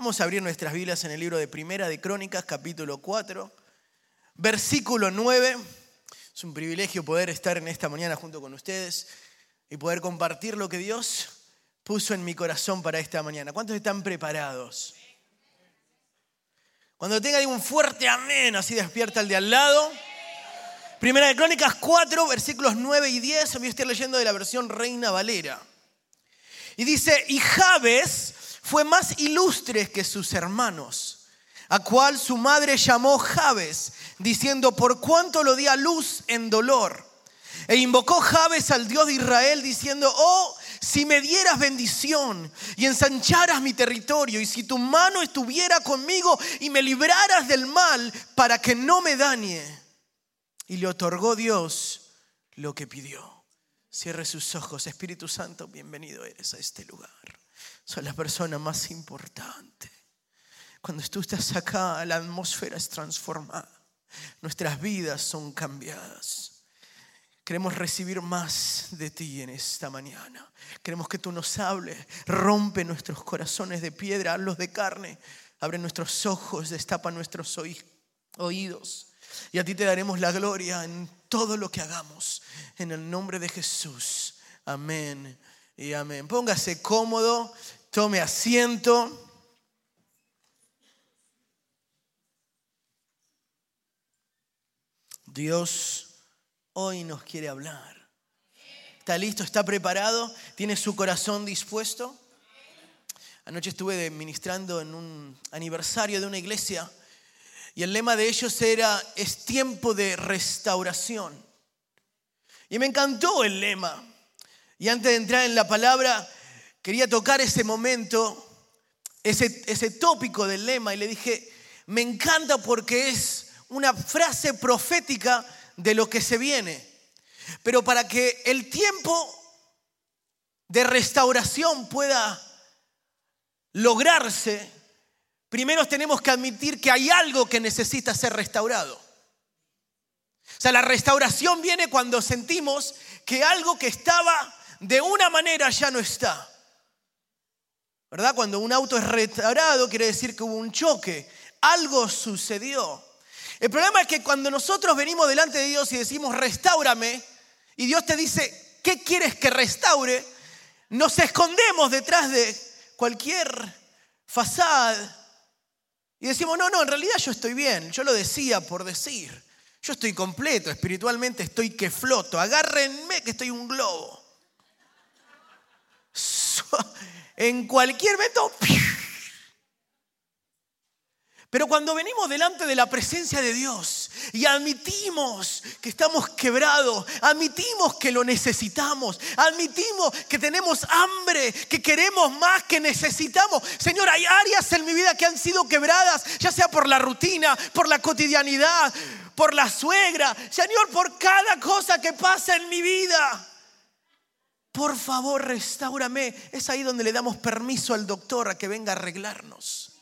Vamos a abrir nuestras Biblias en el libro de Primera de Crónicas, capítulo 4, versículo 9. Es un privilegio poder estar en esta mañana junto con ustedes y poder compartir lo que Dios puso en mi corazón para esta mañana. ¿Cuántos están preparados? Cuando tenga un fuerte amén, así despierta el de al lado. Primera de Crónicas 4, versículos 9 y 10. A mí estoy leyendo de la versión Reina Valera. Y dice, y Jabes fue más ilustre que sus hermanos, a cual su madre llamó Jabes, diciendo, por cuánto lo di a luz en dolor. E invocó Jabes al Dios de Israel, diciendo, oh, si me dieras bendición y ensancharas mi territorio, y si tu mano estuviera conmigo y me libraras del mal para que no me dañe. Y le otorgó Dios lo que pidió. Cierre sus ojos, Espíritu Santo, bienvenido eres a este lugar. Soy la persona más importante. Cuando tú estás acá, la atmósfera es transformada. Nuestras vidas son cambiadas. Queremos recibir más de ti en esta mañana. Queremos que tú nos hables. Rompe nuestros corazones de piedra, hazlos de carne. Abre nuestros ojos, destapa nuestros oídos. Y a ti te daremos la gloria en todo lo que hagamos. En el nombre de Jesús. Amén y amén. Póngase cómodo, tome asiento. Dios hoy nos quiere hablar. ¿Está listo? ¿Está preparado? ¿Tiene su corazón dispuesto? Anoche estuve ministrando en un aniversario de una iglesia y el lema de ellos era, es tiempo de restauración. Y me encantó el lema. Y antes de entrar en la palabra, quería tocar ese momento, ese, ese tópico del lema, y le dije, me encanta porque es una frase profética de lo que se viene. Pero para que el tiempo de restauración pueda lograrse, primero tenemos que admitir que hay algo que necesita ser restaurado. O sea, la restauración viene cuando sentimos que algo que estaba de una manera ya no está. ¿Verdad? Cuando un auto es restaurado quiere decir que hubo un choque, algo sucedió. El problema es que cuando nosotros venimos delante de Dios y decimos, restaurame, y Dios te dice, ¿qué quieres que restaure? Nos escondemos detrás de cualquier fachada y decimos, no, no, en realidad yo estoy bien, yo lo decía por decir, yo estoy completo, espiritualmente estoy que floto, agárrenme que estoy un globo. En cualquier momento pero cuando venimos delante de la presencia de Dios y admitimos que estamos quebrados, admitimos que lo necesitamos, admitimos que tenemos hambre, que queremos más, que necesitamos. Señor, hay áreas en mi vida que han sido quebradas, ya sea por la rutina, por la cotidianidad, por la suegra, Señor, por cada cosa que pasa en mi vida. Por favor, restaurame. Es ahí donde le damos permiso al doctor a que venga a arreglarnos.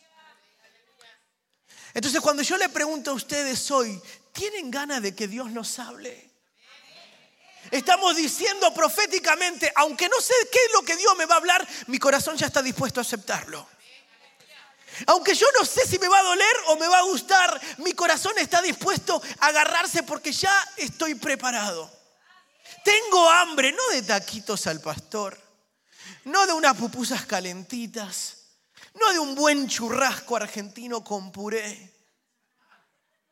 Entonces cuando yo le pregunto a ustedes hoy, ¿tienen ganas de que Dios nos hable? Estamos diciendo proféticamente, aunque no sé qué es lo que Dios me va a hablar, mi corazón ya está dispuesto a aceptarlo. Aunque yo no sé si me va a doler o me va a gustar, mi corazón está dispuesto a agarrarse porque ya estoy preparado. Tengo hambre, no de taquitos al pastor, no de unas pupusas calentitas, no de un buen churrasco argentino con puré.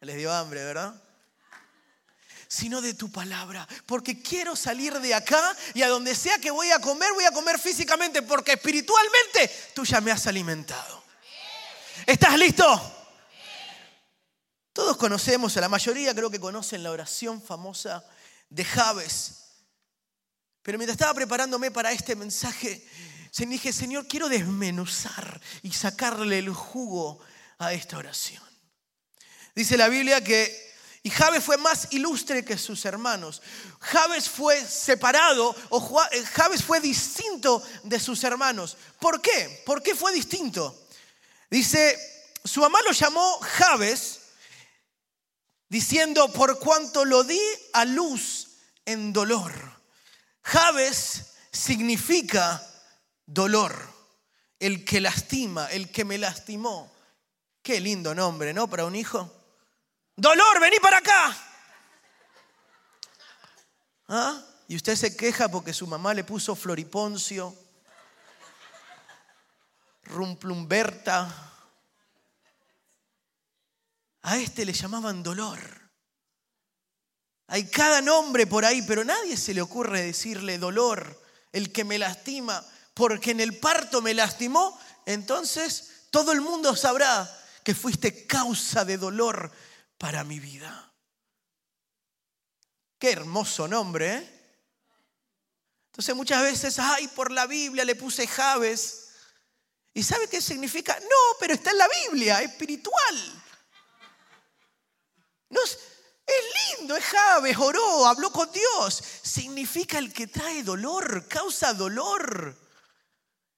Les dio hambre, ¿verdad? Sino de tu palabra. Porque quiero salir de acá y a donde sea que voy a comer, voy a comer físicamente porque espiritualmente tú ya me has alimentado. ¿Estás listo? Todos conocemos, a la mayoría creo que conocen la oración famosa de Javes. Pero mientras estaba preparándome para este mensaje, dije, Señor, quiero desmenuzar y sacarle el jugo a esta oración. Dice la Biblia que y fue más ilustre que sus hermanos. Jabes fue separado o eh, Jabes fue distinto de sus hermanos. ¿Por qué? ¿Por qué fue distinto? Dice, su mamá lo llamó Jabes diciendo, por cuanto lo di a luz en dolor. Jabes significa dolor. el que lastima, el que me lastimó. Qué lindo nombre, ¿no? Para un hijo. Dolor, vení para acá. ¿Ah? Y usted se queja porque su mamá le puso Floriponcio, Rumplumberta. A este le llamaban dolor. Hay cada nombre por ahí, pero nadie se le ocurre decirle dolor, el que me lastima, porque en el parto me lastimó, entonces todo el mundo sabrá que fuiste causa de dolor para mi vida. Qué hermoso nombre, ¿eh? Entonces muchas veces, ay, por la Biblia le puse Javes. ¿Y sabe qué significa? No, pero está en la Biblia, espiritual. No, es lindo, es Javes, oró, habló con Dios. Significa el que trae dolor, causa dolor.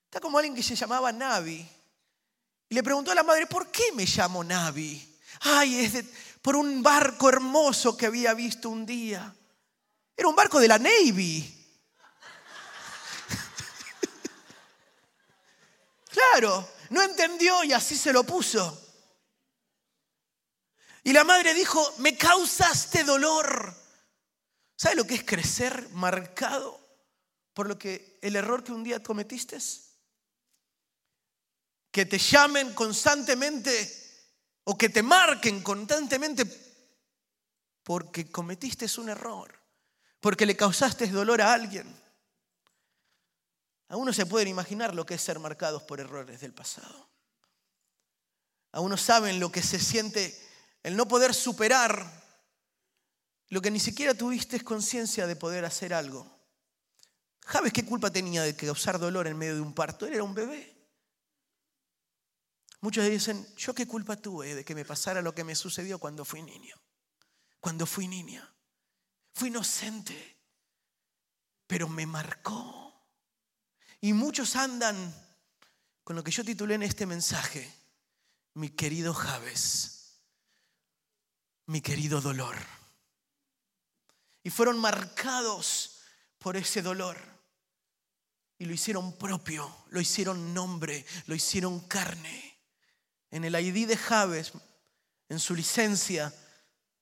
Está como alguien que se llamaba Navi. Y le preguntó a la madre, ¿por qué me llamo Navi? Ay, es por un barco hermoso que había visto un día. Era un barco de la Navy. claro, no entendió y así se lo puso. Y la madre dijo, me causaste dolor. ¿Sabe lo que es crecer marcado por lo que el error que un día cometiste? Que te llamen constantemente o que te marquen constantemente porque cometiste un error, porque le causaste dolor a alguien. Algunos se pueden imaginar lo que es ser marcados por errores del pasado. Algunos saben lo que se siente el no poder superar lo que ni siquiera tuviste conciencia de poder hacer algo. ¿Sabes qué culpa tenía de causar dolor en medio de un parto? Él era un bebé. Muchos dicen, ¿yo qué culpa tuve de que me pasara lo que me sucedió cuando fui niño? Cuando fui niña. Fui inocente, pero me marcó. Y muchos andan con lo que yo titulé en este mensaje, mi querido Javes, mi querido dolor. Y fueron marcados por ese dolor. Y lo hicieron propio, lo hicieron nombre, lo hicieron carne. En el ID de Javes, en su licencia,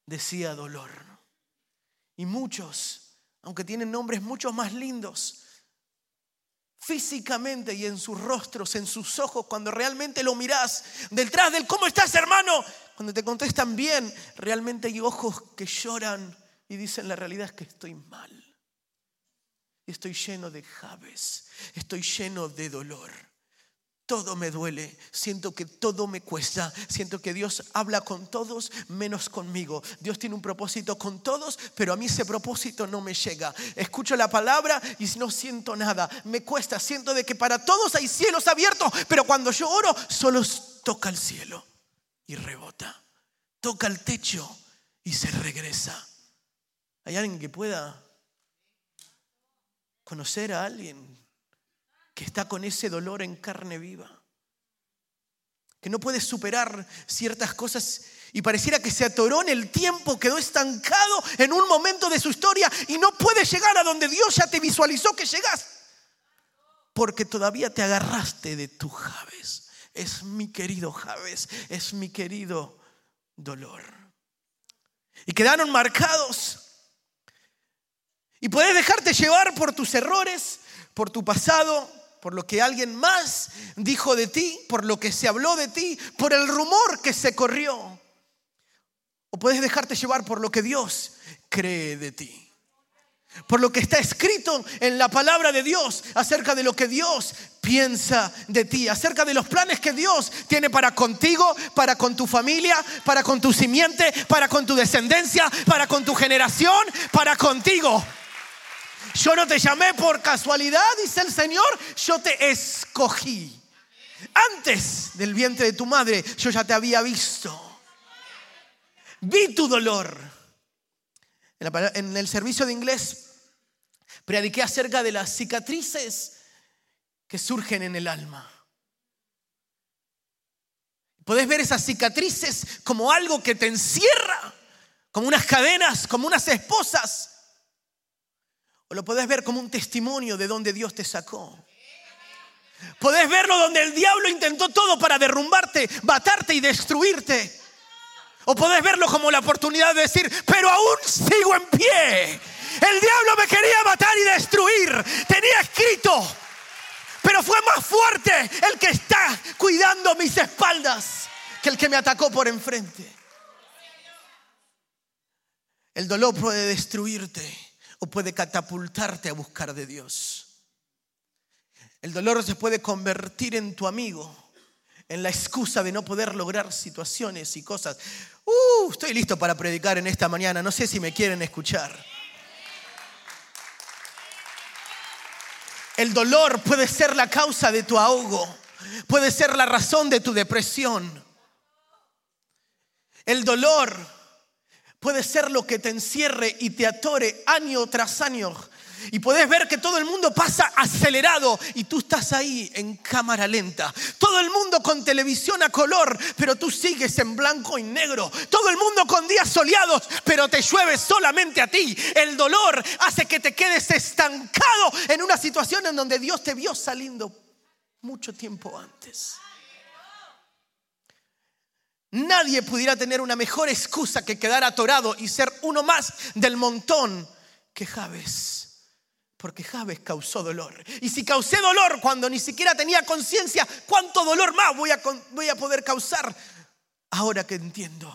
decía dolor. Y muchos, aunque tienen nombres mucho más lindos, físicamente y en sus rostros, en sus ojos, cuando realmente lo mirás, detrás del ¿cómo estás hermano? Cuando te contestan bien, realmente hay ojos que lloran y dicen la realidad es que estoy mal. Estoy lleno de Javes, estoy lleno de dolor todo me duele, siento que todo me cuesta, siento que Dios habla con todos menos conmigo. Dios tiene un propósito con todos, pero a mí ese propósito no me llega. Escucho la palabra y no siento nada, me cuesta, siento de que para todos hay cielos abiertos, pero cuando yo oro solo toca el cielo y rebota, toca el techo y se regresa. ¿Hay alguien que pueda conocer a alguien que está con ese dolor en carne viva, que no puede superar ciertas cosas y pareciera que se atoró en el tiempo, quedó estancado en un momento de su historia y no puede llegar a donde Dios ya te visualizó que llegas, porque todavía te agarraste de tu Javes. Es mi querido Javes, es mi querido dolor. Y quedaron marcados. Y puedes dejarte llevar por tus errores, por tu pasado, por lo que alguien más dijo de ti, por lo que se habló de ti, por el rumor que se corrió. O puedes dejarte llevar por lo que Dios cree de ti. Por lo que está escrito en la palabra de Dios acerca de lo que Dios piensa de ti, acerca de los planes que Dios tiene para contigo, para con tu familia, para con tu simiente, para con tu descendencia, para con tu generación, para contigo. Yo no te llamé por casualidad, dice el Señor, yo te escogí. Antes del vientre de tu madre, yo ya te había visto. Vi tu dolor. En el servicio de inglés prediqué acerca de las cicatrices que surgen en el alma. Podés ver esas cicatrices como algo que te encierra, como unas cadenas, como unas esposas o lo puedes ver como un testimonio de donde Dios te sacó. Podés verlo donde el diablo intentó todo para derrumbarte, matarte y destruirte. O podés verlo como la oportunidad de decir, pero aún sigo en pie. El diablo me quería matar y destruir. Tenía escrito. Pero fue más fuerte el que está cuidando mis espaldas que el que me atacó por enfrente. El dolor puede destruirte o puede catapultarte a buscar de Dios. El dolor se puede convertir en tu amigo, en la excusa de no poder lograr situaciones y cosas. Uh, estoy listo para predicar en esta mañana, no sé si me quieren escuchar. El dolor puede ser la causa de tu ahogo, puede ser la razón de tu depresión. El dolor puede ser lo que te encierre y te atore año tras año. Y puedes ver que todo el mundo pasa acelerado y tú estás ahí en cámara lenta. Todo el mundo con televisión a color, pero tú sigues en blanco y negro. Todo el mundo con días soleados, pero te llueve solamente a ti. El dolor hace que te quedes estancado en una situación en donde Dios te vio saliendo mucho tiempo antes. Nadie pudiera tener una mejor excusa que quedar atorado y ser uno más del montón que Javes. Porque Javes causó dolor. Y si causé dolor cuando ni siquiera tenía conciencia, ¿cuánto dolor más voy a, voy a poder causar ahora que entiendo?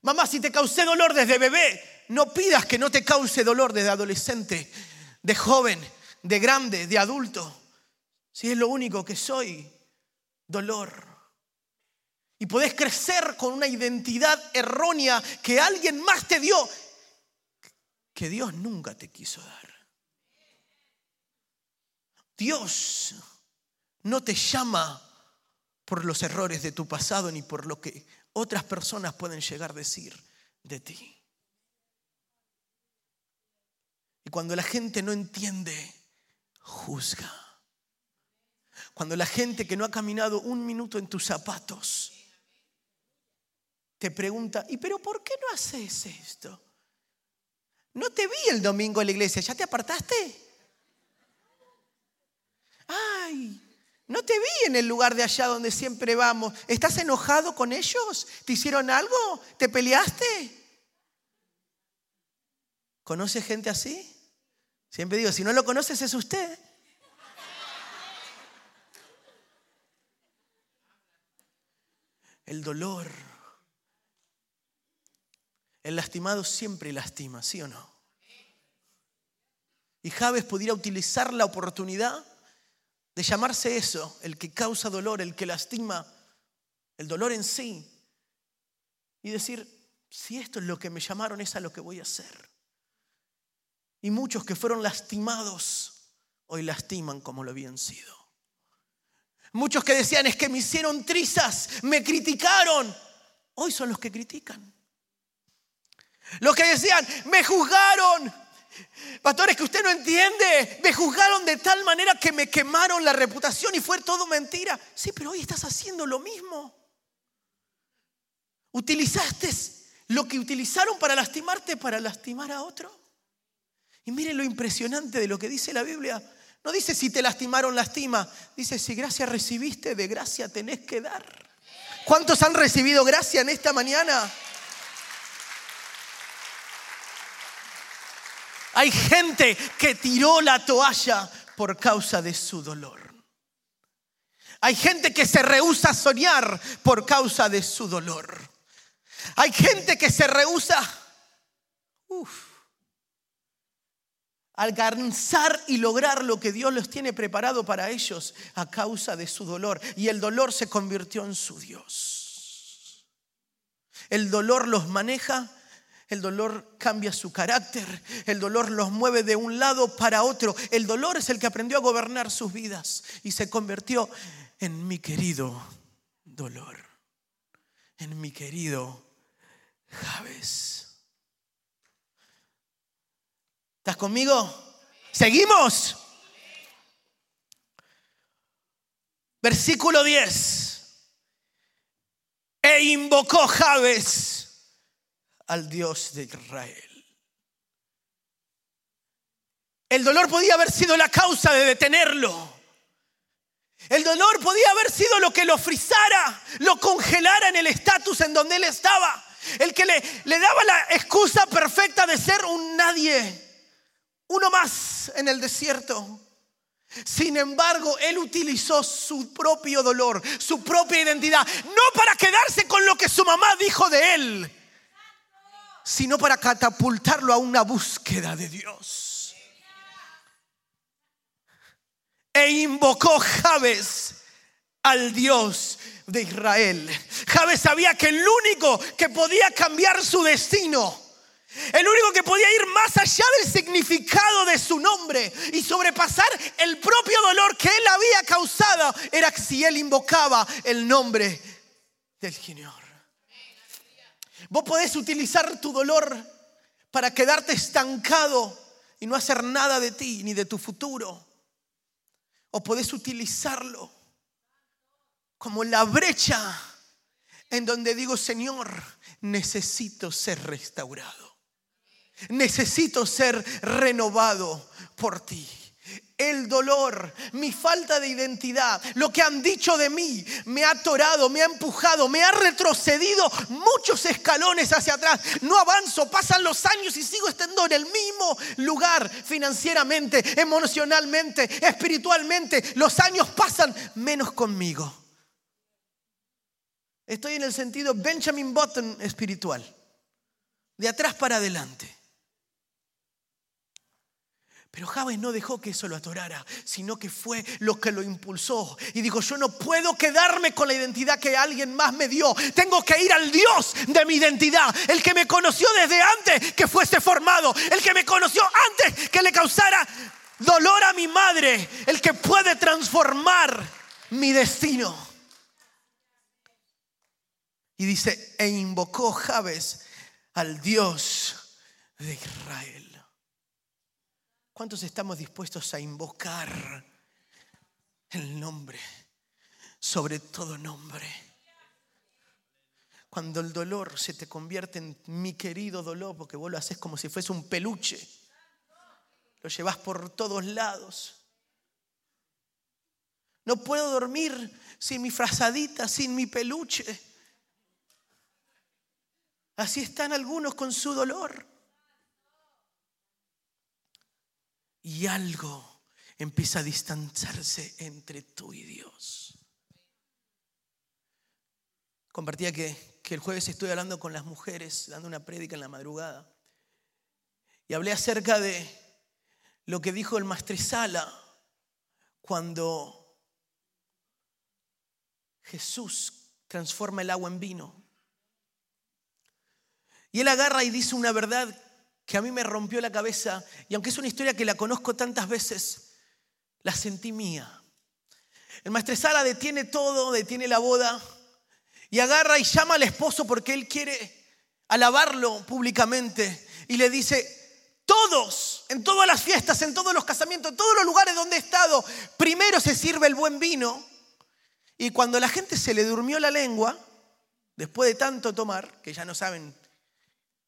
Mamá, si te causé dolor desde bebé, no pidas que no te cause dolor desde adolescente, de joven, de grande, de adulto. Si es lo único que soy, dolor. Y podés crecer con una identidad errónea que alguien más te dio, que Dios nunca te quiso dar. Dios no te llama por los errores de tu pasado ni por lo que otras personas pueden llegar a decir de ti. Y cuando la gente no entiende, juzga. Cuando la gente que no ha caminado un minuto en tus zapatos te pregunta, ¿y pero por qué no haces esto? No te vi el domingo en la iglesia, ¿ya te apartaste? Ay, no te vi en el lugar de allá donde siempre vamos. ¿Estás enojado con ellos? ¿Te hicieron algo? ¿Te peleaste? ¿Conoce gente así? Siempre digo, si no lo conoces es usted. El dolor el lastimado siempre lastima, ¿sí o no? Y Javes pudiera utilizar la oportunidad de llamarse eso, el que causa dolor, el que lastima, el dolor en sí, y decir, si esto es lo que me llamaron, es a lo que voy a hacer. Y muchos que fueron lastimados, hoy lastiman como lo habían sido. Muchos que decían, es que me hicieron trizas, me criticaron, hoy son los que critican. Los que decían, me juzgaron. Pastores, que usted no entiende. Me juzgaron de tal manera que me quemaron la reputación y fue todo mentira. Sí, pero hoy estás haciendo lo mismo. Utilizaste lo que utilizaron para lastimarte para lastimar a otro. Y mire lo impresionante de lo que dice la Biblia. No dice si te lastimaron, lastima. Dice si gracia recibiste, de gracia tenés que dar. ¿Cuántos han recibido gracia en esta mañana? Hay gente que tiró la toalla por causa de su dolor. Hay gente que se rehúsa a soñar por causa de su dolor. Hay gente que se rehúsa a alcanzar y lograr lo que Dios les tiene preparado para ellos a causa de su dolor. Y el dolor se convirtió en su Dios. El dolor los maneja el dolor cambia su carácter, el dolor los mueve de un lado para otro. El dolor es el que aprendió a gobernar sus vidas y se convirtió en mi querido dolor, en mi querido Javes. ¿Estás conmigo? ¿Seguimos? Versículo 10. E invocó Javes al Dios de Israel. El dolor podía haber sido la causa de detenerlo, El dolor podía haber sido lo que lo frizara, lo congelara en el estatus en donde él estaba. El que le, le daba la excusa perfecta de ser un nadie, uno más en el desierto. Sin embargo, él utilizó su propio dolor, su propia identidad, no para quedarse con lo que su mamá dijo de él, sino para catapultarlo a una búsqueda de Dios. E invocó Jabes al Dios de Israel. Jabes sabía que el único que podía cambiar su destino el único que podía ir más allá del significado de su nombre y sobrepasar el propio dolor que él había causado era si él invocaba el nombre del Señor. Vos podés utilizar tu dolor para quedarte estancado y no hacer nada de ti ni de tu futuro. O podés utilizarlo como la brecha en donde digo, Señor, necesito ser restaurado. Necesito ser renovado por ti. El dolor, mi falta de identidad, lo que han dicho de mí, me ha atorado, me ha empujado, me ha retrocedido muchos escalones hacia atrás. No avanzo, pasan los años y sigo estando en el mismo lugar financieramente, emocionalmente, espiritualmente. Los años pasan menos conmigo. Estoy en el sentido Benjamin Button espiritual, de atrás para adelante. Pero Jabes no dejó que eso lo atorara, sino que fue lo que lo impulsó. Y dijo, yo no puedo quedarme con la identidad que alguien más me dio. Tengo que ir al Dios de mi identidad. El que me conoció desde antes que fuese formado. El que me conoció antes que le causara dolor a mi madre. El que puede transformar mi destino. Y dice, e invocó Jabes al Dios de Israel. ¿Cuántos estamos dispuestos a invocar el nombre sobre todo nombre? Cuando el dolor se te convierte en mi querido dolor, porque vos lo haces como si fuese un peluche, lo llevas por todos lados. No puedo dormir sin mi frazadita, sin mi peluche. Así están algunos con su dolor. Y algo empieza a distanciarse entre tú y Dios. Compartía que, que el jueves estoy hablando con las mujeres, dando una prédica en la madrugada, y hablé acerca de lo que dijo el maestresala cuando Jesús transforma el agua en vino. Y él agarra y dice una verdad que a mí me rompió la cabeza y aunque es una historia que la conozco tantas veces, la sentí mía. El maestresala detiene todo, detiene la boda y agarra y llama al esposo porque él quiere alabarlo públicamente y le dice, todos, en todas las fiestas, en todos los casamientos, en todos los lugares donde he estado, primero se sirve el buen vino y cuando la gente se le durmió la lengua, después de tanto tomar, que ya no saben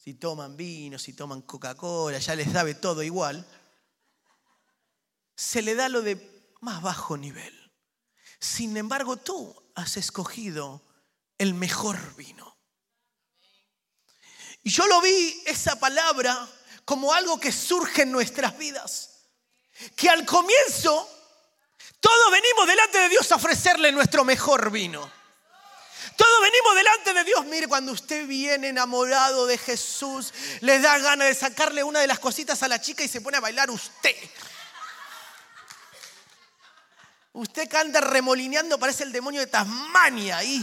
si toman vino, si toman Coca-Cola, ya les sabe todo igual, se le da lo de más bajo nivel. Sin embargo, tú has escogido el mejor vino. Y yo lo vi esa palabra como algo que surge en nuestras vidas. Que al comienzo todos venimos delante de Dios a ofrecerle nuestro mejor vino. Todos venimos delante de Dios. Mire, cuando usted viene enamorado de Jesús, le da ganas de sacarle una de las cositas a la chica y se pone a bailar usted. Usted canta remolineando, parece el demonio de Tasmania ahí.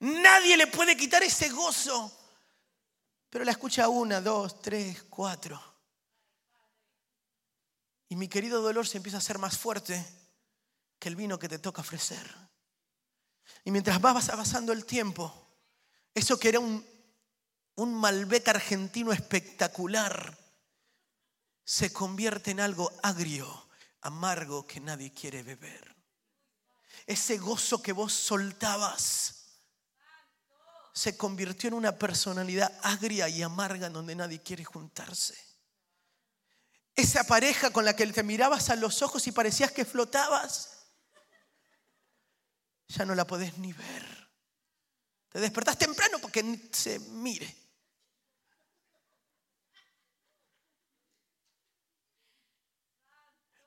Nadie le puede quitar ese gozo. Pero la escucha una, dos, tres, cuatro. Y mi querido dolor se empieza a hacer más fuerte que el vino que te toca ofrecer. Y mientras va pasando el tiempo, eso que era un, un Malbec argentino espectacular, se convierte en algo agrio, amargo que nadie quiere beber. Ese gozo que vos soltabas se convirtió en una personalidad agria y amarga en donde nadie quiere juntarse. esa pareja con la que te mirabas a los ojos y parecías que flotabas, ya no la podés ni ver. Te despertás temprano porque se mire.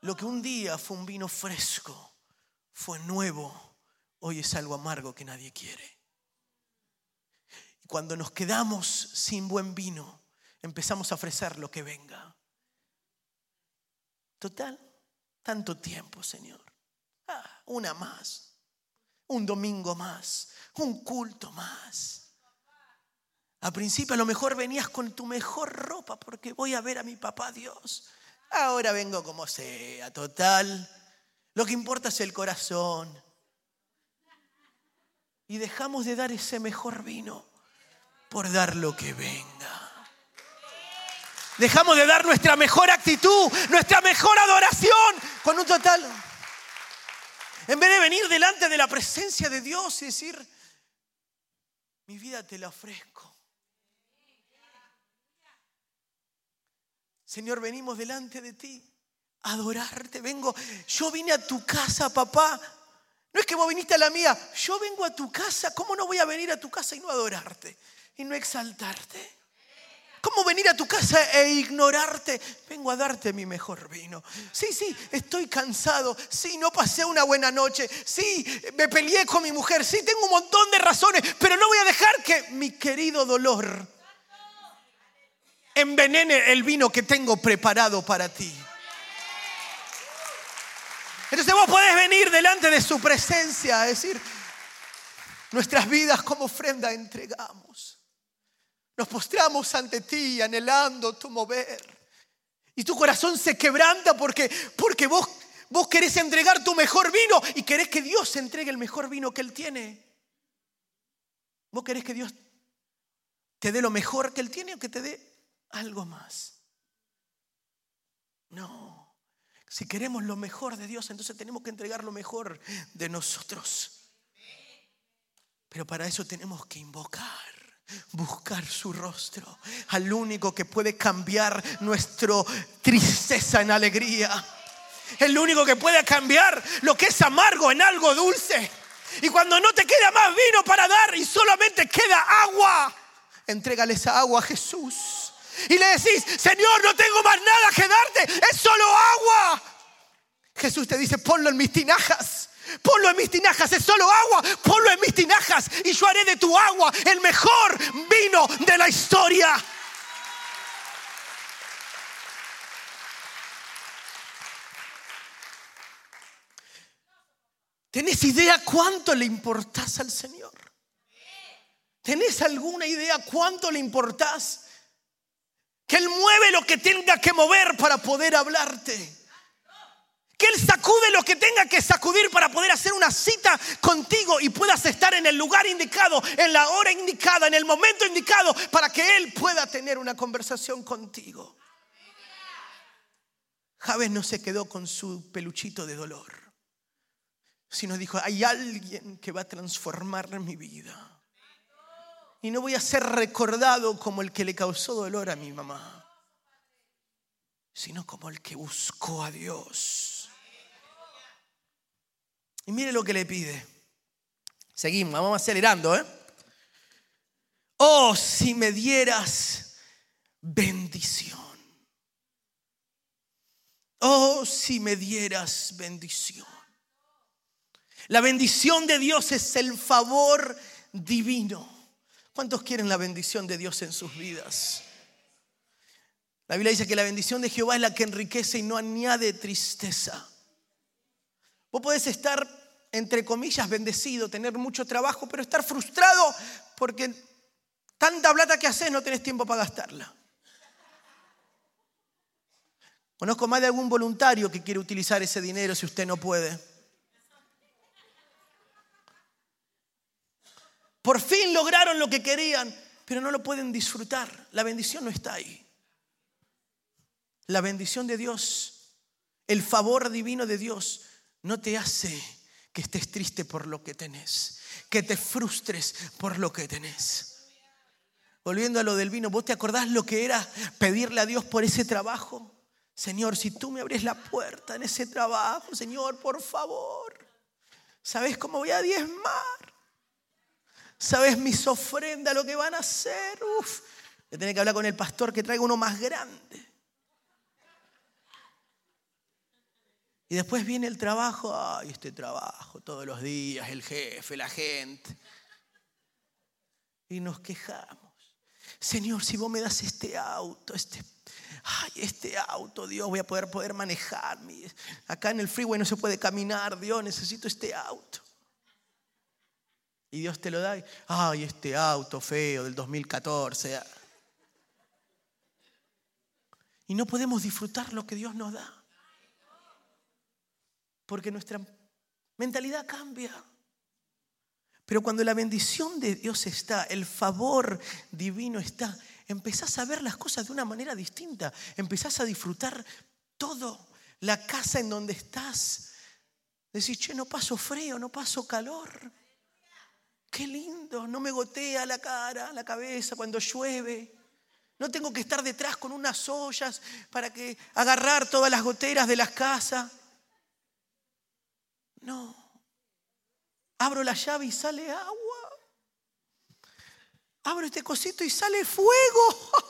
Lo que un día fue un vino fresco, fue nuevo, hoy es algo amargo que nadie quiere. Y cuando nos quedamos sin buen vino, empezamos a ofrecer lo que venga. Total, tanto tiempo, Señor. Ah, una más, un domingo más, un culto más. A principio a lo mejor venías con tu mejor ropa porque voy a ver a mi papá Dios. Ahora vengo como sea, total. Lo que importa es el corazón. Y dejamos de dar ese mejor vino por dar lo que venga. Dejamos de dar nuestra mejor actitud, nuestra mejor adoración con un total. En vez de venir delante de la presencia de Dios y decir, mi vida te la ofrezco. Señor, venimos delante de ti adorarte. Vengo, yo vine a tu casa, papá. No es que vos viniste a la mía, yo vengo a tu casa. ¿Cómo no voy a venir a tu casa y no adorarte y no exaltarte? ¿Cómo venir a tu casa e ignorarte? Vengo a darte mi mejor vino. Sí, sí, estoy cansado. Sí, no pasé una buena noche. Sí, me peleé con mi mujer. Sí, tengo un montón de razones, pero no voy a dejar que mi querido dolor envenene el vino que tengo preparado para ti. Entonces vos podés venir delante de su presencia a decir, nuestras vidas como ofrenda entregamos. Nos postramos ante ti anhelando tu mover. Y tu corazón se quebranta porque, porque vos, vos querés entregar tu mejor vino y querés que Dios entregue el mejor vino que Él tiene. ¿Vos querés que Dios te dé lo mejor que Él tiene o que te dé algo más. No. Si queremos lo mejor de Dios, entonces tenemos que entregar lo mejor de nosotros. Pero para eso tenemos que invocar, buscar su rostro, al único que puede cambiar nuestra tristeza en alegría. El único que puede cambiar lo que es amargo en algo dulce. Y cuando no te queda más vino para dar y solamente queda agua, entrégale esa agua a Jesús y le decís, Señor, no tengo más nada que darte, es solo agua. Jesús te dice, ponlo en mis tinajas. Ponlo en mis tinajas, es solo agua, ponlo en mis tinajas y yo haré de tu agua el mejor vino de la historia. ¿Tenés idea cuánto le importás al Señor? ¿Tenés alguna idea cuánto le importás? Que Él mueve lo que tenga que mover para poder hablarte. Que Él sacude lo que tenga que sacudir para poder hacer una cita contigo y puedas estar en el lugar indicado, en la hora indicada, en el momento indicado, para que Él pueda tener una conversación contigo. Javes no se quedó con su peluchito de dolor, sino dijo, hay alguien que va a transformar mi vida. Y no voy a ser recordado como el que le causó dolor a mi mamá, sino como el que buscó a Dios. Y mire lo que le pide. Seguimos, vamos acelerando, ¿eh? Oh, si me dieras bendición. Oh, si me dieras bendición. La bendición de Dios es el favor divino. ¿Cuántos quieren la bendición de Dios en sus vidas? La Biblia dice que la bendición de Jehová es la que enriquece y no añade tristeza. Vos podés estar, entre comillas, bendecido, tener mucho trabajo, pero estar frustrado porque tanta plata que haces no tenés tiempo para gastarla. Conozco más de algún voluntario que quiere utilizar ese dinero si usted no puede. Por fin lograron lo que querían, pero no lo pueden disfrutar. La bendición no está ahí. La bendición de Dios, el favor divino de Dios, no te hace que estés triste por lo que tenés, que te frustres por lo que tenés. Volviendo a lo del vino, ¿vos te acordás lo que era pedirle a Dios por ese trabajo? Señor, si tú me abres la puerta en ese trabajo, Señor, por favor. ¿Sabes cómo voy a diezmar? ¿Sabes mis ofrendas, lo que van a hacer? Uf, voy a que hablar con el pastor que traiga uno más grande. Y después viene el trabajo, ay, este trabajo, todos los días, el jefe, la gente. Y nos quejamos. Señor, si vos me das este auto, este, ay, este auto, Dios, voy a poder, poder manejar. Acá en el freeway no se puede caminar, Dios, necesito este auto. Y Dios te lo da. ay, este auto feo del 2014. Y no podemos disfrutar lo que Dios nos da porque nuestra mentalidad cambia. Pero cuando la bendición de Dios está, el favor divino está, empezás a ver las cosas de una manera distinta, empezás a disfrutar todo, la casa en donde estás. Decís, che, no paso frío, no paso calor. Qué lindo, no me gotea la cara, la cabeza cuando llueve. No tengo que estar detrás con unas ollas para que agarrar todas las goteras de las casas. No. Abro la llave y sale agua. Abro este cosito y sale fuego.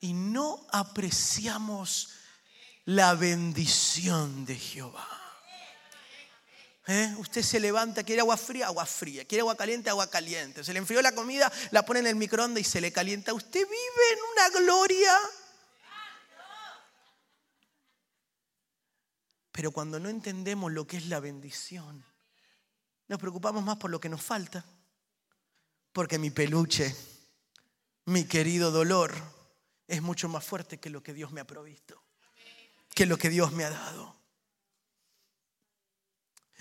y no apreciamos la bendición de Jehová. ¿Eh? Usted se levanta, quiere agua fría, agua fría, quiere agua caliente, agua caliente. Se le enfrió la comida, la pone en el microondas y se le calienta. Usted vive en una gloria Pero cuando no entendemos lo que es la bendición, nos preocupamos más por lo que nos falta. Porque mi peluche, mi querido dolor, es mucho más fuerte que lo que Dios me ha provisto, que lo que Dios me ha dado.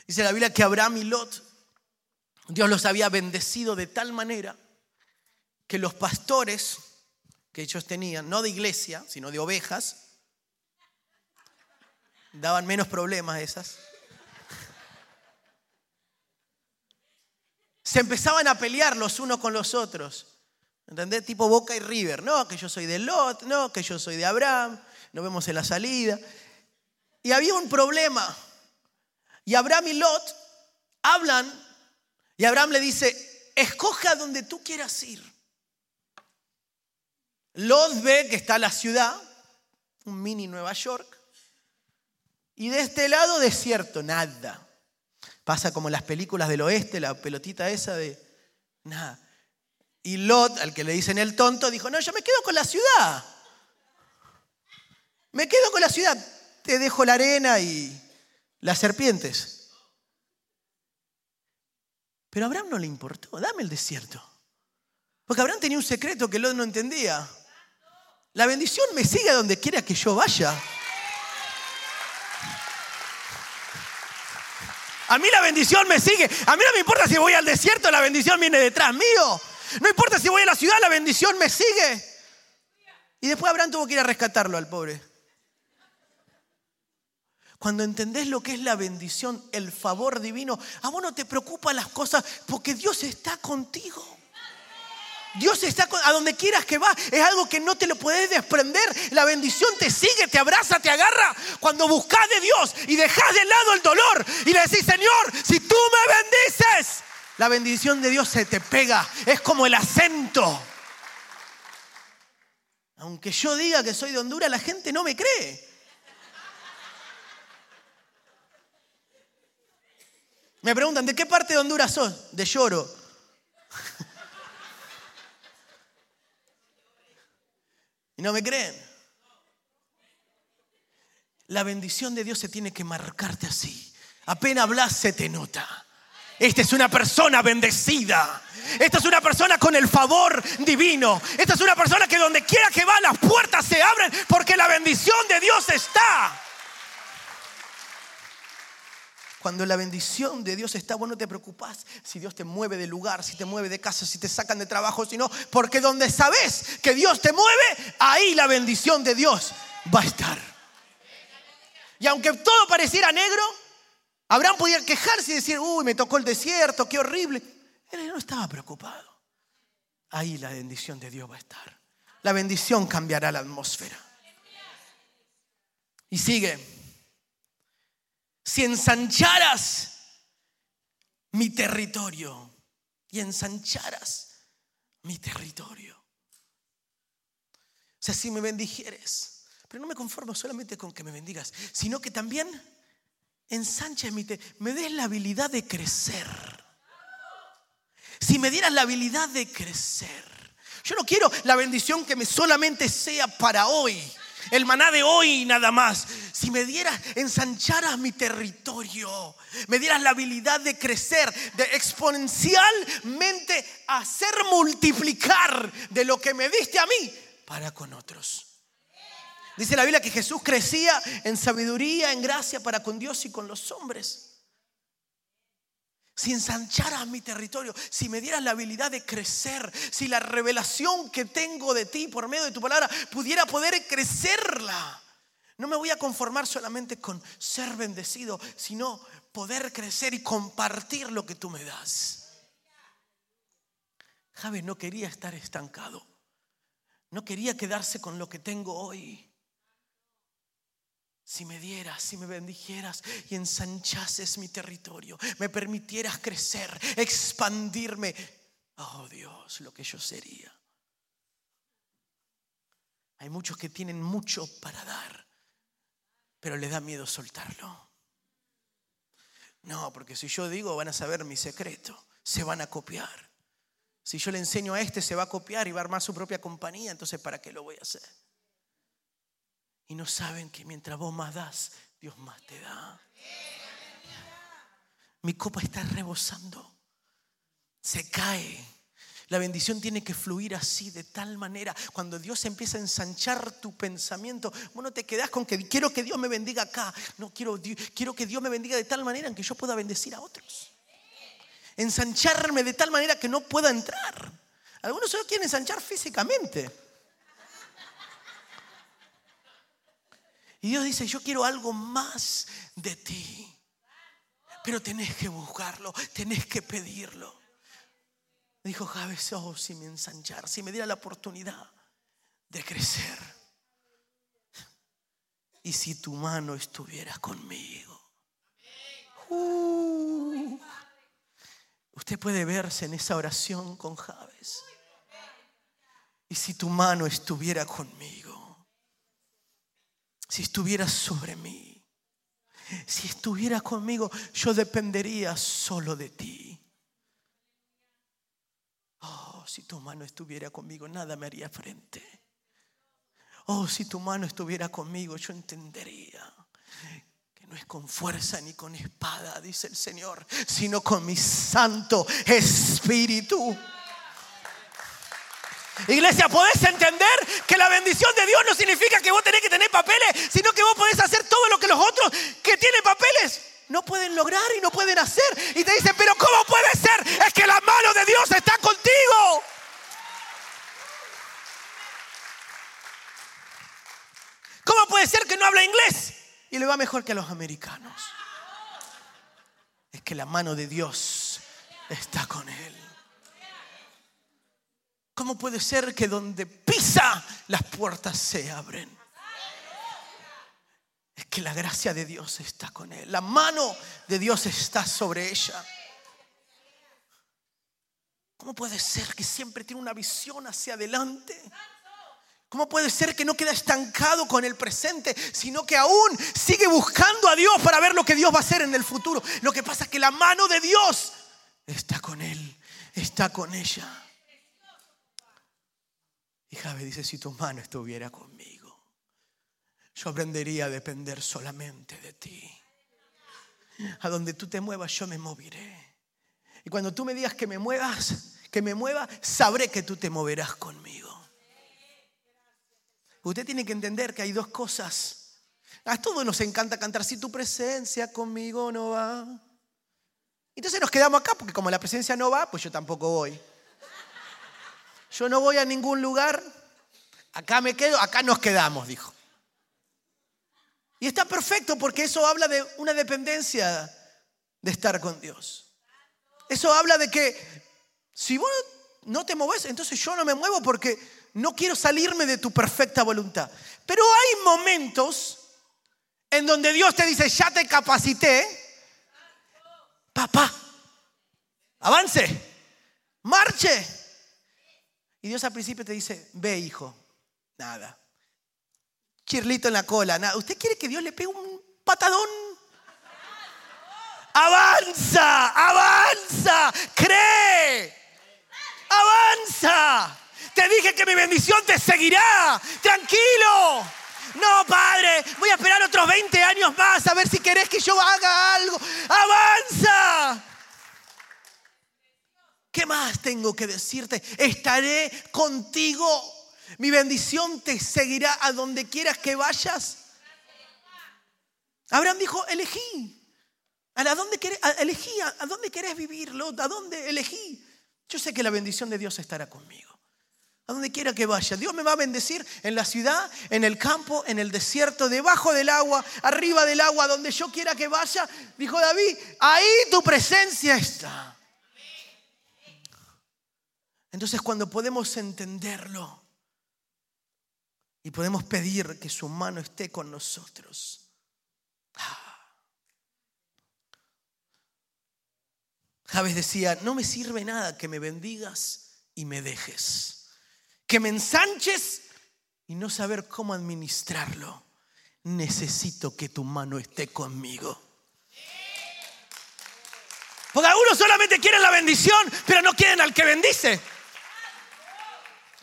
Dice la Biblia que Abraham y Lot, Dios los había bendecido de tal manera que los pastores que ellos tenían, no de iglesia, sino de ovejas, daban menos problemas esas. Se empezaban a pelear los unos con los otros. ¿Entendés? Tipo Boca y River. No, que yo soy de Lot, no, que yo soy de Abraham. Nos vemos en la salida. Y había un problema. Y Abraham y Lot hablan. Y Abraham le dice, escoge a donde tú quieras ir. Lot ve que está la ciudad, un mini Nueva York. Y de este lado desierto, nada. Pasa como las películas del oeste, la pelotita esa de nada. Y Lot, al que le dicen el tonto, dijo, no, yo me quedo con la ciudad. Me quedo con la ciudad. Te dejo la arena y las serpientes. Pero a Abraham no le importó, dame el desierto. Porque Abraham tenía un secreto que Lot no entendía. La bendición me sigue donde quiera que yo vaya. A mí la bendición me sigue. A mí no me importa si voy al desierto, la bendición viene detrás mío. No importa si voy a la ciudad, la bendición me sigue. Y después Abraham tuvo que ir a rescatarlo al pobre. Cuando entendés lo que es la bendición, el favor divino, a vos no te preocupan las cosas porque Dios está contigo. Dios está a donde quieras que va. Es algo que no te lo puedes desprender. La bendición te sigue, te abraza, te agarra. Cuando buscas de Dios y dejas de lado el dolor y le decís, Señor, si tú me bendices, la bendición de Dios se te pega. Es como el acento. Aunque yo diga que soy de Honduras, la gente no me cree. Me preguntan, ¿de qué parte de Honduras sos? De lloro. No me creen? La bendición de Dios se tiene que marcarte así. Apenas hablas se te nota. Esta es una persona bendecida. Esta es una persona con el favor divino. Esta es una persona que donde quiera que va las puertas se abren porque la bendición de Dios está. Cuando la bendición de Dios está, vos no te preocupás si Dios te mueve de lugar, si te mueve de casa, si te sacan de trabajo, sino porque donde sabes que Dios te mueve, ahí la bendición de Dios va a estar. Y aunque todo pareciera negro, Abraham podía quejarse y decir, uy, me tocó el desierto, qué horrible. Él no estaba preocupado. ahí la bendición de Dios va a estar. La bendición cambiará la atmósfera. Y sigue. Si ensancharas mi territorio y ensancharas mi territorio. O sea, si me bendijeres, pero no me conformo solamente con que me bendigas, sino que también ensanches mi territorio, me des la habilidad de crecer. Si me dieras la habilidad de crecer. Yo no quiero la bendición que me solamente sea para hoy el maná de hoy nada más. Si me dieras, ensancharas mi territorio, me dieras la habilidad de crecer, de exponencialmente hacer multiplicar de lo que me diste a mí para con otros. Dice la Biblia que Jesús crecía en sabiduría, en gracia para con Dios y con los hombres si ensancharas mi territorio, si me dieras la habilidad de crecer, si la revelación que tengo de ti por medio de tu palabra pudiera poder crecerla. No me voy a conformar solamente con ser bendecido, sino poder crecer y compartir lo que tú me das. Javes no quería estar estancado. No quería quedarse con lo que tengo hoy si me dieras, si me bendijeras y ensanchases mi territorio, me permitieras crecer, expandirme, oh Dios, lo que yo sería. Hay muchos que tienen mucho para dar, pero les da miedo soltarlo. No, porque si yo digo van a saber mi secreto, se van a copiar. Si yo le enseño a este, se va a copiar y va a armar su propia compañía, entonces ¿para qué lo voy a hacer? Y no saben que mientras vos más das, Dios más te da. Mi copa está rebosando. Se cae. La bendición tiene que fluir así, de tal manera. Cuando Dios empieza a ensanchar tu pensamiento, vos no te quedas con que quiero que Dios me bendiga acá. No, quiero, quiero que Dios me bendiga de tal manera en que yo pueda bendecir a otros. Ensancharme de tal manera que no pueda entrar. Algunos solo quieren ensanchar físicamente. Y Dios dice, yo quiero algo más de ti. Pero tenés que buscarlo, tenés que pedirlo. Dijo Javes, oh, si me ensanchar, si me diera la oportunidad de crecer. Y si tu mano estuviera conmigo. Uh, usted puede verse en esa oración con Javes. Y si tu mano estuviera conmigo si estuvieras sobre mí, si estuvieras conmigo, yo dependería solo de ti. Oh, si tu mano estuviera conmigo, nada me haría frente. Oh, si tu mano estuviera conmigo, yo entendería que no es con fuerza ni con espada, dice el Señor, sino con mi santo espíritu. Iglesia, ¿podés entender que la bendición de Dios no significa que vos tenés que tener papeles, sino que vos podés hacer todo lo que los otros que tienen papeles no pueden lograr y no pueden hacer? Y te dicen, pero ¿cómo puede ser? Es que la mano de Dios está contigo. ¿Cómo puede ser que no habla inglés y le va mejor que a los americanos? Es que la mano de Dios está con él. ¿Cómo puede ser que donde pisa las puertas se abren? Es que la gracia de Dios está con él. La mano de Dios está sobre ella. ¿Cómo puede ser que siempre tiene una visión hacia adelante? ¿Cómo puede ser que no queda estancado con el presente, sino que aún sigue buscando a Dios para ver lo que Dios va a hacer en el futuro? Lo que pasa es que la mano de Dios está con él, está con ella. Y Jave dice, si tu mano estuviera conmigo, yo aprendería a depender solamente de ti. A donde tú te muevas, yo me moveré. Y cuando tú me digas que me muevas, que me mueva, sabré que tú te moverás conmigo. Usted tiene que entender que hay dos cosas. A todos nos encanta cantar, si tu presencia conmigo no va. Entonces nos quedamos acá, porque como la presencia no va, pues yo tampoco voy yo no voy a ningún lugar, acá me quedo, acá nos quedamos, dijo. Y está perfecto porque eso habla de una dependencia de estar con Dios. Eso habla de que si vos no te mueves, entonces yo no me muevo porque no quiero salirme de tu perfecta voluntad. Pero hay momentos en donde Dios te dice, ya te capacité, papá, avance, marche. Y Dios al principio te dice, ve hijo, nada. Chirlito en la cola, nada. ¿Usted quiere que Dios le pegue un patadón? Avanza, avanza, cree, avanza. Te dije que mi bendición te seguirá. Tranquilo. No, Padre, voy a esperar otros 20 años más a ver si querés que yo haga algo. Avanza. ¿Qué más tengo que decirte? Estaré contigo. Mi bendición te seguirá a donde quieras que vayas. Abraham dijo, elegí. ¿A dónde querés, elegí, a dónde querés vivir, ¿A dónde elegí? Yo sé que la bendición de Dios estará conmigo. A donde quiera que vaya. Dios me va a bendecir en la ciudad, en el campo, en el desierto, debajo del agua, arriba del agua, donde yo quiera que vaya. Dijo David, ahí tu presencia está. Entonces cuando podemos entenderlo y podemos pedir que su mano esté con nosotros. Ah. Javes decía, no me sirve nada que me bendigas y me dejes que me ensanches y no saber cómo administrarlo. Necesito que tu mano esté conmigo. Porque algunos solamente quieren la bendición, pero no quieren al que bendice.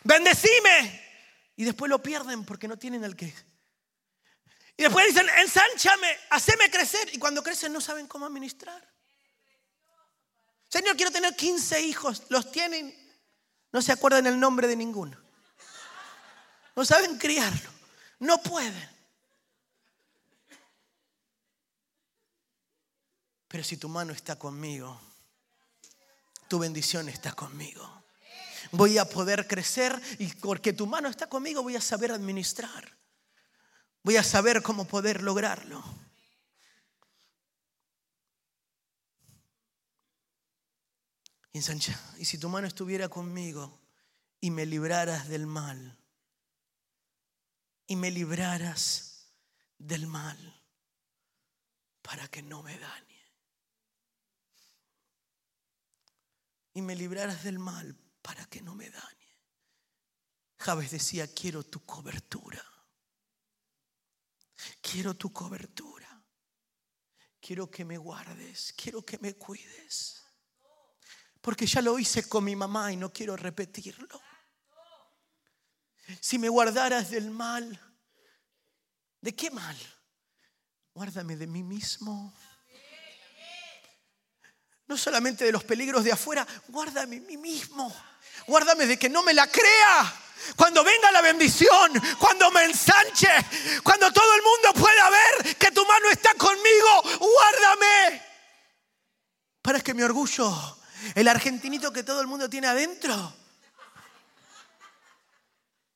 Bendecime. Y después lo pierden porque no tienen al que. Y después dicen, ensánchame, haceme crecer. Y cuando crecen no saben cómo administrar. Señor, quiero tener 15 hijos. Los tienen no se acuerdan el nombre de ninguno. No saben criarlo. No pueden. Pero si tu mano está conmigo, tu bendición está conmigo. Voy a poder crecer y porque tu mano está conmigo voy a saber administrar. Voy a saber cómo poder lograrlo. Y si tu mano estuviera conmigo y me libraras del mal, y me libraras del mal para que no me dañe. Y me libraras del mal para que no me dañe. Javes decía, quiero tu cobertura. Quiero tu cobertura. Quiero que me guardes. Quiero que me cuides porque ya lo hice con mi mamá y no quiero repetirlo. Si me guardaras del mal, ¿de qué mal? Guárdame de mí mismo. No solamente de los peligros de afuera, guárdame de mí mismo. Guárdame de que no me la crea. Cuando venga la bendición, cuando me ensanche, cuando todo el mundo pueda ver que tu mano está conmigo, guárdame. Para que mi orgullo el argentinito que todo el mundo tiene adentro,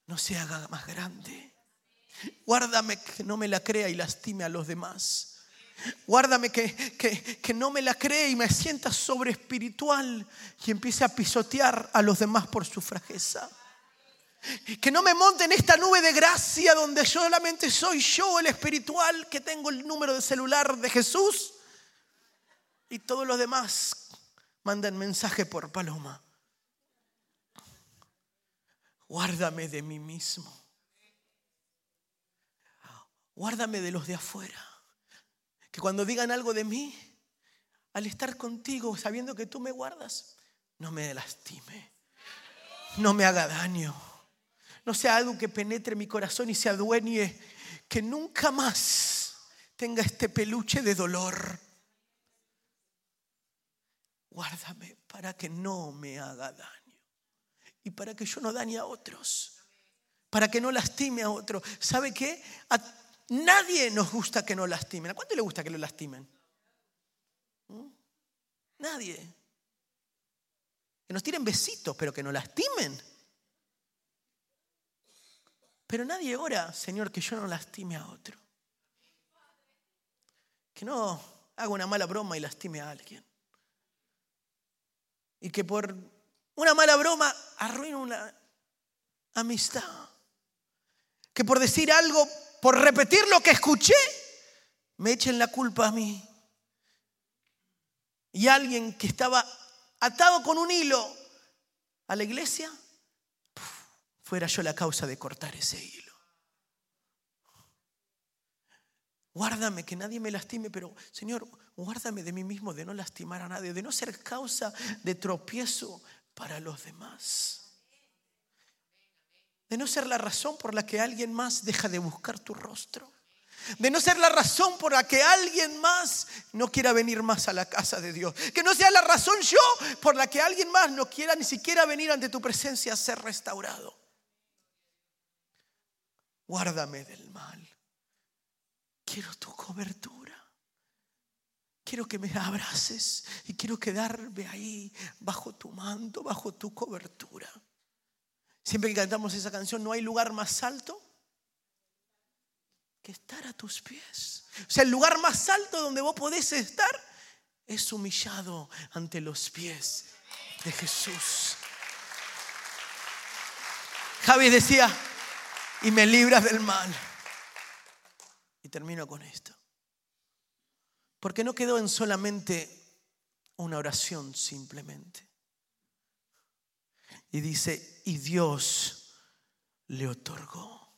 no se haga más grande. Guárdame que no me la crea y lastime a los demás. Guárdame que, que, no me la cree y me sienta sobre espiritual y empiece a pisotear a los demás por su frageza. Que no me monte en esta nube de gracia donde solamente soy yo el espiritual que tengo el número de celular de Jesús y todos los demás mandan mensaje por paloma. Guárdame de mí mismo. Guárdame de los de afuera. Que cuando digan algo de mí, al estar contigo, sabiendo que tú me guardas, no me lastime. No me haga daño. No sea algo que penetre mi corazón y se adueñe. Que nunca más tenga este peluche de dolor guárdame para que no me haga daño y para que yo no dañe a otros, para que no lastime a otros. ¿Sabe qué? Nadie nos gusta que no lastimen. ¿A cuánto le gusta que lo lastimen? ¿Mm? Nadie. Que nos tiren besitos, pero que no lastimen. Pero nadie ora, Señor, que yo no lastime a otro. Que no haga una mala broma y lastime a alguien y que por Una mala broma arruina una amistad. Que por decir algo, por repetir lo que escuché, me echen la culpa a mí. Y alguien que estaba atado con un hilo a la iglesia, fuera yo la causa de cortar ese hilo. Guárdame, que nadie me lastime, pero Señor, guárdame de mí mismo, de no lastimar a nadie, de no ser causa de tropiezo para los demás. De no ser la razón por la que alguien más deja de buscar tu rostro. De no ser la razón por la que alguien más no quiera venir más a la casa de Dios. Que no sea la razón yo por la que alguien más no quiera ni siquiera venir ante tu presencia a ser restaurado. Guárdame del mal. Quiero tu cobertura. Quiero que me abraces y quiero quedarme ahí bajo tu manto, bajo tu cobertura. Siempre que cantamos esa canción, no hay lugar más alto que estar a tus pies. O sea, el lugar más alto donde vos podés estar es humillado ante los pies de Jesús. Javi decía, y me libras del mal. Y termino con esto. Porque no quedó en solamente una oración simplemente. Y dice, y Dios le otorgó.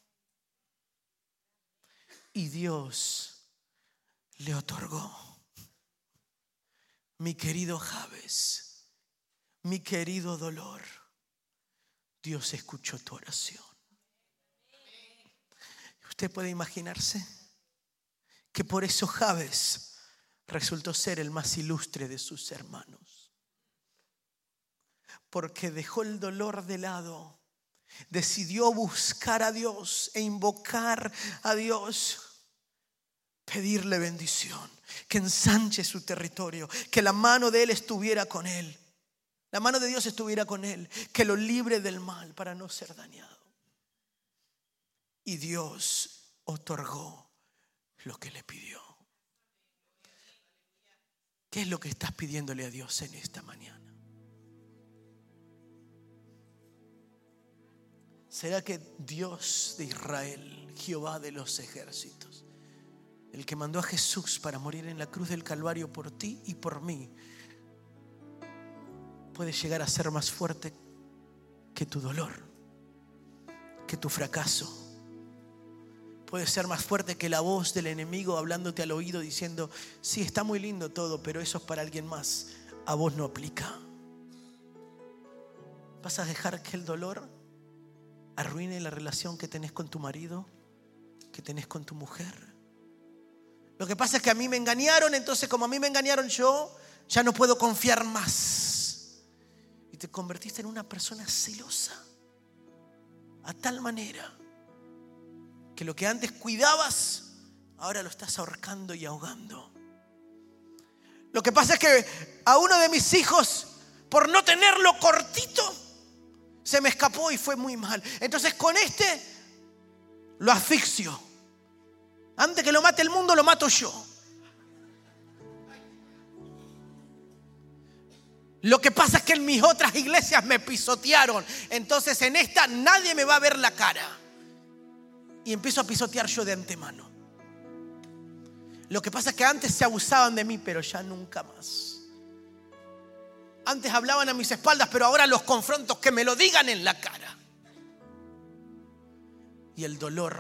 Y Dios le otorgó. Mi querido Javes, mi querido dolor, Dios escuchó tu oración. Usted puede imaginarse que por eso Javes resultó ser el más ilustre de sus hermanos. Porque dejó el dolor de lado, decidió buscar a Dios e invocar a Dios, pedirle bendición, que ensanche su territorio, que la mano de Él estuviera con Él, la mano de Dios estuviera con Él, que lo libre del mal para no ser dañado. Y Dios otorgó lo que le pidió. ¿Qué es lo que estás pidiéndole a Dios en esta mañana? ¿Será que Dios de Israel, Jehová de los ejércitos, el que mandó a Jesús para morir en la cruz del Calvario por ti y por mí, puede llegar a ser más fuerte que tu dolor, que tu fracaso? puede ser más fuerte que la voz del enemigo hablándote al oído diciendo, sí, está muy lindo todo, pero eso es para alguien más. A vos no aplica. ¿Vas a dejar que el dolor arruine la relación que tenés con tu marido, que tenés con tu mujer? Lo que pasa es que a mí me engañaron, entonces como a mí me engañaron yo, ya no puedo confiar más. Y te convertiste en una persona celosa, a tal manera que lo que antes cuidabas, ahora lo estás ahorcando y ahogando. Lo que pasa es que a uno de mis hijos, por no tenerlo cortito, se me escapó y fue muy mal. Entonces con este lo asfixio. Antes que lo mate el mundo, lo mato yo. Lo que pasa es que en mis otras iglesias me pisotearon. Entonces en esta nadie me va a ver la cara y empiezo a pisotear yo de antemano. Lo que pasa es que antes se abusaban de mí, pero ya nunca más. Antes hablaban a mis espaldas, pero ahora los confronto que me lo digan en la cara. Y el dolor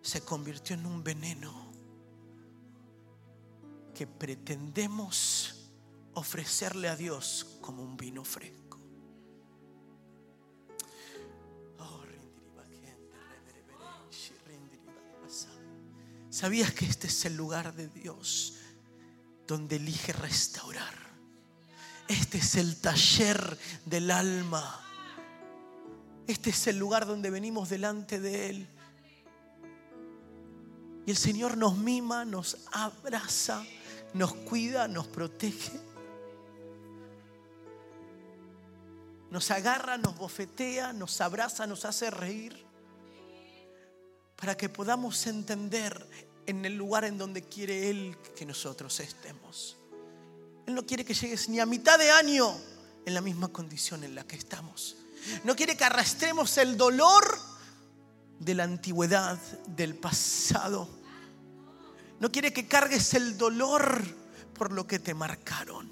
se convirtió en un veneno que pretendemos ofrecerle a Dios como un vino fresco. ¿Sabías que este es el lugar de Dios donde elige restaurar? Este es el taller del alma. Este es el lugar donde venimos delante de Él. Y el Señor nos mima, nos abraza, nos cuida, nos protege. Nos agarra, nos bofetea, nos abraza, nos hace reír para que podamos entender en el lugar en donde quiere Él que nosotros estemos. Él no quiere que llegues ni a mitad de año en la misma condición en la que estamos. No quiere que arrastremos el dolor de la antigüedad, del pasado. No quiere que cargues el dolor por lo que te marcaron.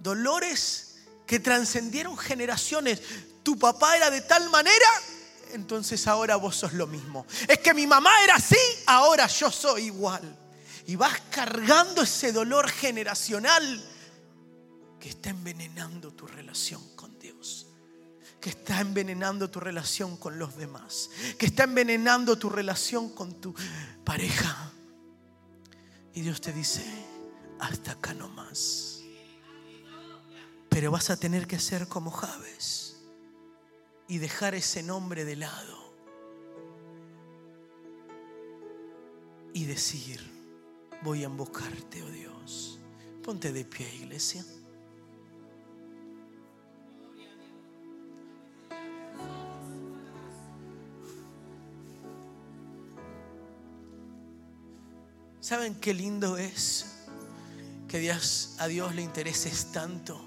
Dolores que trascendieron generaciones. Tu papá era de tal manera, entonces ahora vos sos lo mismo. Es que mi mamá era así, ahora yo soy igual. Y vas cargando ese dolor generacional que está envenenando tu relación con Dios que está envenenando tu relación con los demás, que está envenenando tu relación con tu pareja. Y Dios te dice, hasta acá no más. Pero vas a tener que ser como Javes y dejar ese nombre de lado y decir, voy a invocarte, oh Dios. Ponte de pie, iglesia. ¿Saben qué lindo es que a Dios le intereses tanto?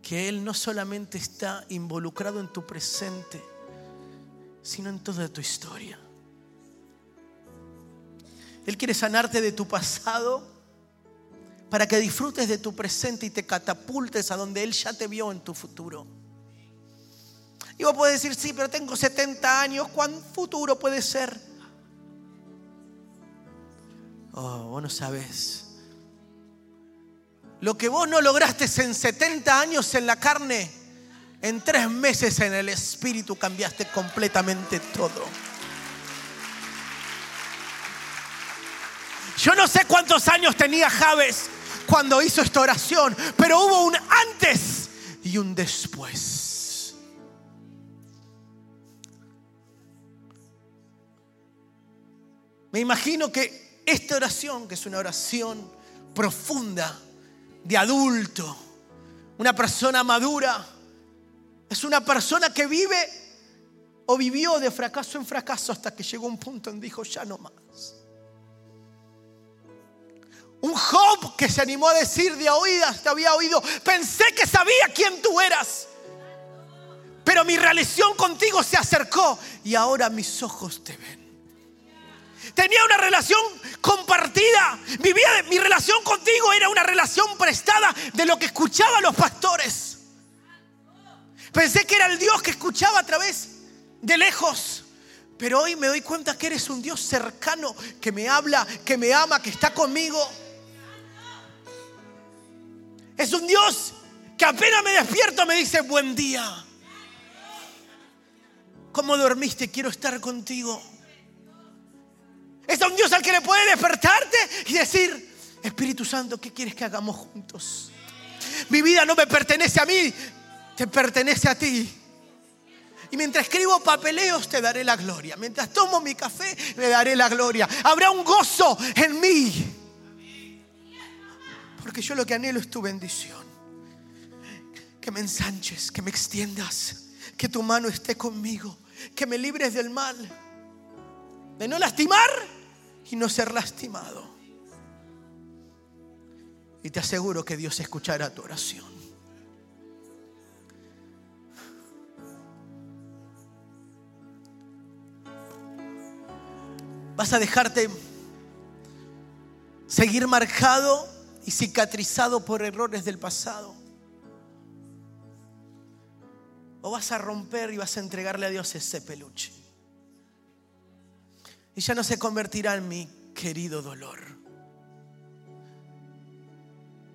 Que Él no solamente está involucrado en tu presente, sino en toda tu historia. Él quiere sanarte de tu pasado para que disfrutes de tu presente y te catapultes a donde Él ya te vio en tu futuro. Y vos podés decir, sí, pero tengo 70 años, ¿cuán futuro puede ser? Oh, vos no sabes. Lo que vos no lograste en 70 años en la carne, en tres meses en el espíritu cambiaste completamente todo. Yo no sé cuántos años tenía Javes cuando hizo esta oración, pero hubo un antes y un después. Me imagino que esta oración, que es una oración profunda, de adulto, una persona madura, es una persona que vive o vivió de fracaso en fracaso hasta que llegó un punto en dijo, ya no más. Un Job que se animó a decir de oídas, te había oído, pensé que sabía quién tú eras, pero mi relación contigo se acercó y ahora mis ojos te ven. Tenía una relación compartida. Vivía, mi relación contigo era una relación prestada de lo que escuchaban los pastores. Pensé que era el Dios que escuchaba a través de lejos. Pero hoy me doy cuenta que eres un Dios cercano, que me habla, que me ama, que está conmigo. Es un Dios que apenas me despierto me dice buen día. ¿Cómo dormiste? Quiero estar contigo. Es un Dios al que le puede despertarte y decir, Espíritu Santo, ¿qué quieres que hagamos juntos? Mi vida no me pertenece a mí, te pertenece a ti. Y mientras escribo papeleos te daré la gloria. Mientras tomo mi café le daré la gloria. Habrá un gozo en mí. Porque yo lo que anhelo es tu bendición. Que me ensanches, que me extiendas, que tu mano esté conmigo, que me libres del mal, de no lastimar y no ser lastimado. Y te aseguro que Dios escuchará tu oración. Vas a dejarte seguir marcado y cicatrizado por errores del pasado. O vas a romper y vas a entregarle a Dios ese peluche y ya no se convertirá en mi querido dolor.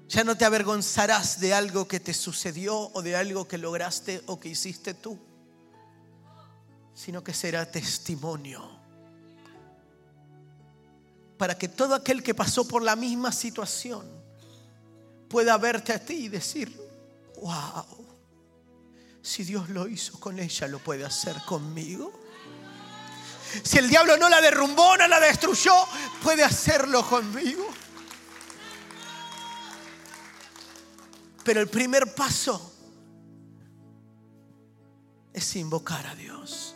Ya no te avergonzarás de algo que te sucedió o de algo que lograste o que hiciste tú, sino que será testimonio para que todo aquel que pasó por la misma situación pueda verte a ti y decir, wow, si Dios lo hizo con ella, lo puede hacer conmigo. Si el diablo no la derrumbó, no la destruyó, puede hacerlo conmigo. Pero el primer paso es invocar a Dios.